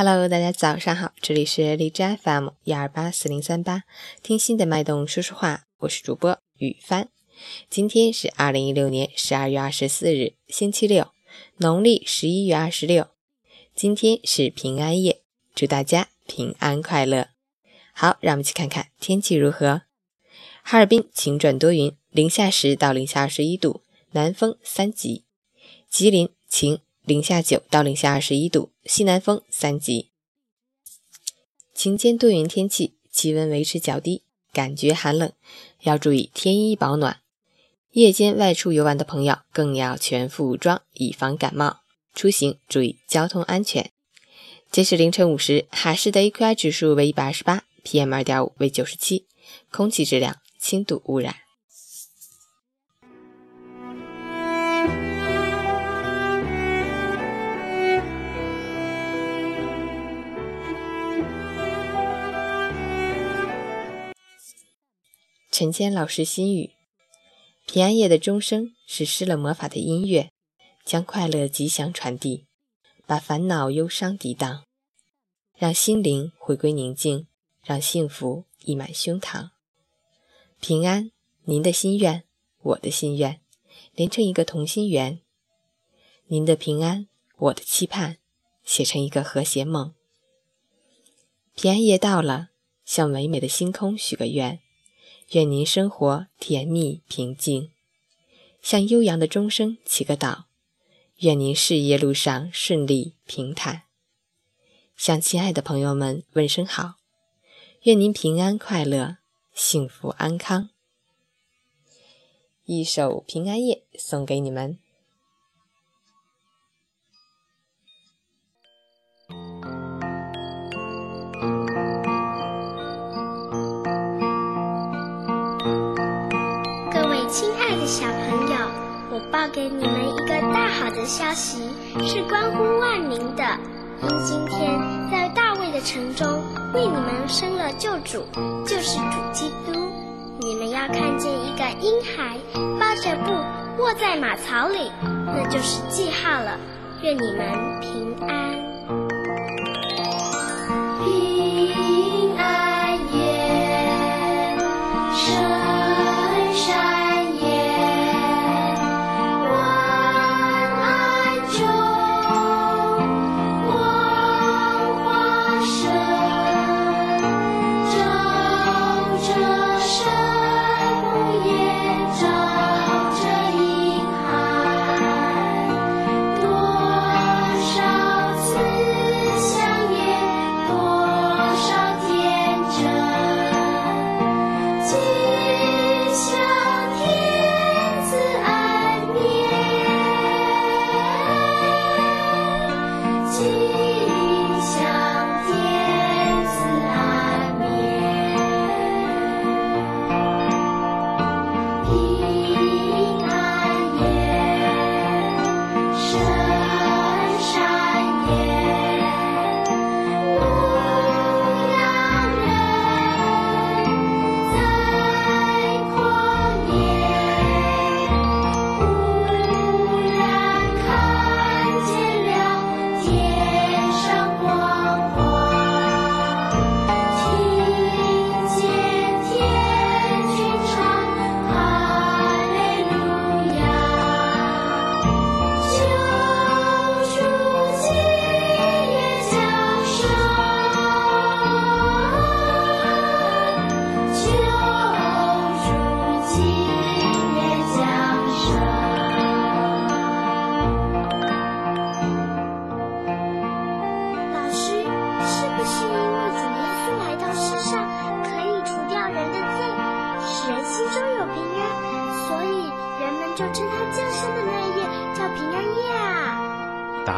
Hello，大家早上好，这里是荔枝 FM 一二八四零三八，听心的脉动说说话，我是主播雨帆。今天是二零一六年十二月二十四日，星期六，农历十一月二十六。今天是平安夜，祝大家平安快乐。好，让我们去看看天气如何。哈尔滨晴转多云，零下十到零下二十一度，南风三级。吉林晴。零下九到零下二十一度，西南风三级。晴间多云天气，气温维持较低，感觉寒冷，要注意添衣保暖。夜间外出游玩的朋友更要全副武装，以防感冒。出行注意交通安全。截止凌晨五时，海市的 AQI 指数为一百二十八，PM 二点五为九十七，空气质量轻度污染。陈谦老师心语：平安夜的钟声是施了魔法的音乐，将快乐吉祥传递，把烦恼忧伤抵挡，让心灵回归宁静，让幸福溢满胸膛。平安，您的心愿，我的心愿，连成一个同心圆。您的平安，我的期盼，写成一个和谐梦。平安夜到了，向唯美的星空许个愿。愿您生活甜蜜平静，向悠扬的钟声祈个祷。愿您事业路上顺利平坦，向亲爱的朋友们问声好。愿您平安快乐，幸福安康。一首《平安夜》送给你们。报给你们一个大好的消息，是关乎万民的。因今天在大卫的城中为你们生了救主，就是主基督。你们要看见一个婴孩抱着布卧在马槽里，那就是记号了。愿你们平安。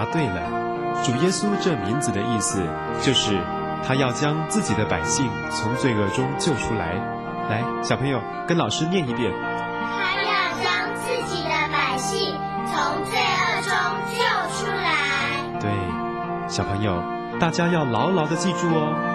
答对了，主耶稣这名字的意思就是他要将自己的百姓从罪恶中救出来。来，小朋友跟老师念一遍：他要将自己的百姓从罪恶中救出来。对，小朋友，大家要牢牢的记住哦。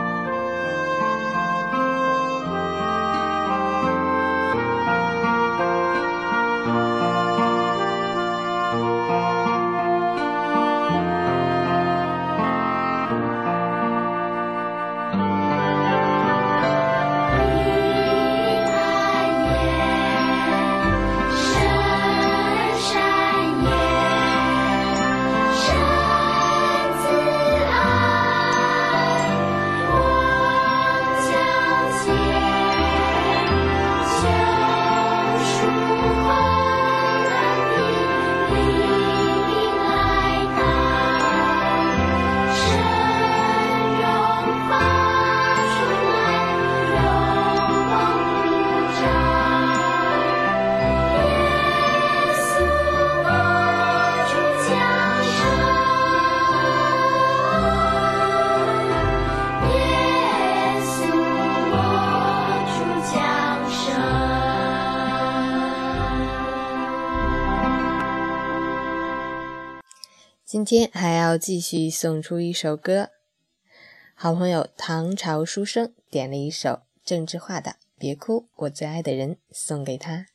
今天还要继续送出一首歌，好朋友唐朝书生点了一首郑智化的《别哭，我最爱的人》，送给他。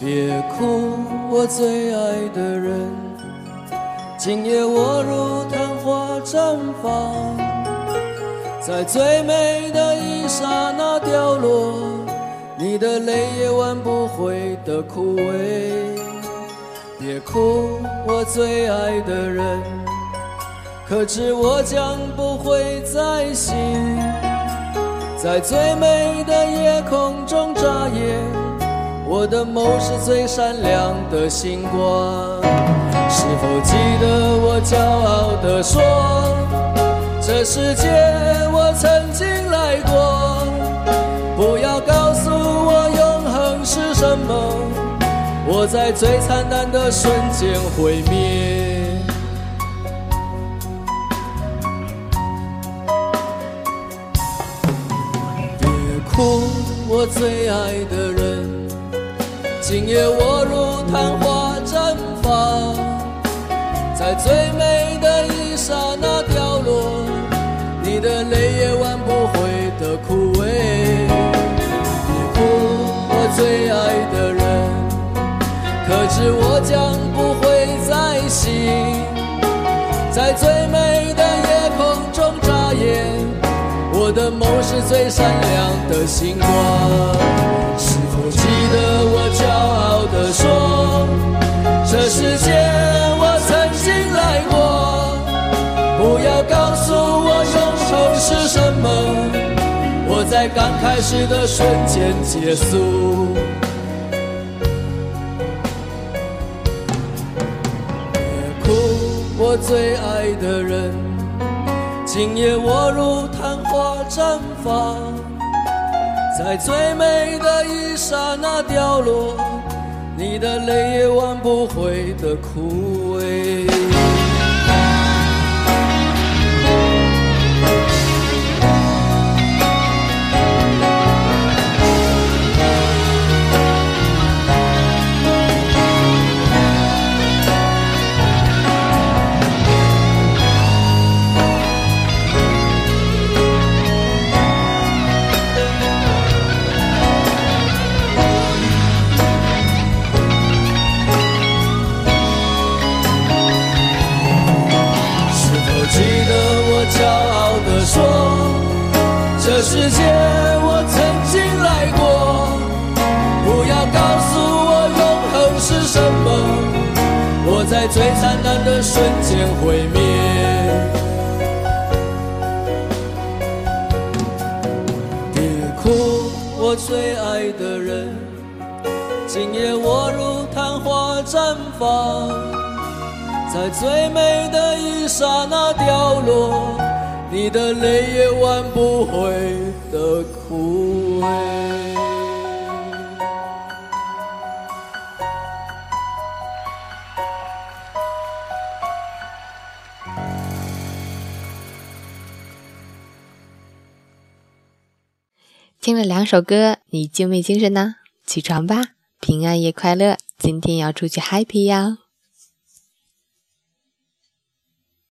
别哭，我最爱的人，今夜我如昙花绽放，在最美的一刹那凋落，你的泪也挽不回的枯萎。别哭，我最爱的人，可知我将不会再醒，在最美的夜空中眨眼。我的眸是最闪亮的星光，是否记得我骄傲地说，这世界我曾经来过？不要告诉我永恒是什么，我在最灿烂的瞬间毁灭。别哭，我最爱的人。今夜我如昙花绽放，中眨眼，我的梦是最闪亮的星光。是否记得我骄傲地说，这世界我曾经来过。不要告诉我永恒是什么，我在刚开始的瞬间结束。别哭，我最爱的人，今夜我如昙花绽放。在最美的一刹那凋落，你的泪也挽不回的枯萎。世界我曾经来过，不要告诉我永恒是什么，我在最灿烂的瞬间毁灭。别哭，我最爱的人，今夜我如昙花绽放，在最美的一刹那凋落。你的泪也挽不回的枯萎。听了两首歌，你精没精神呢？起床吧，平安夜快乐！今天要出去 happy 呀！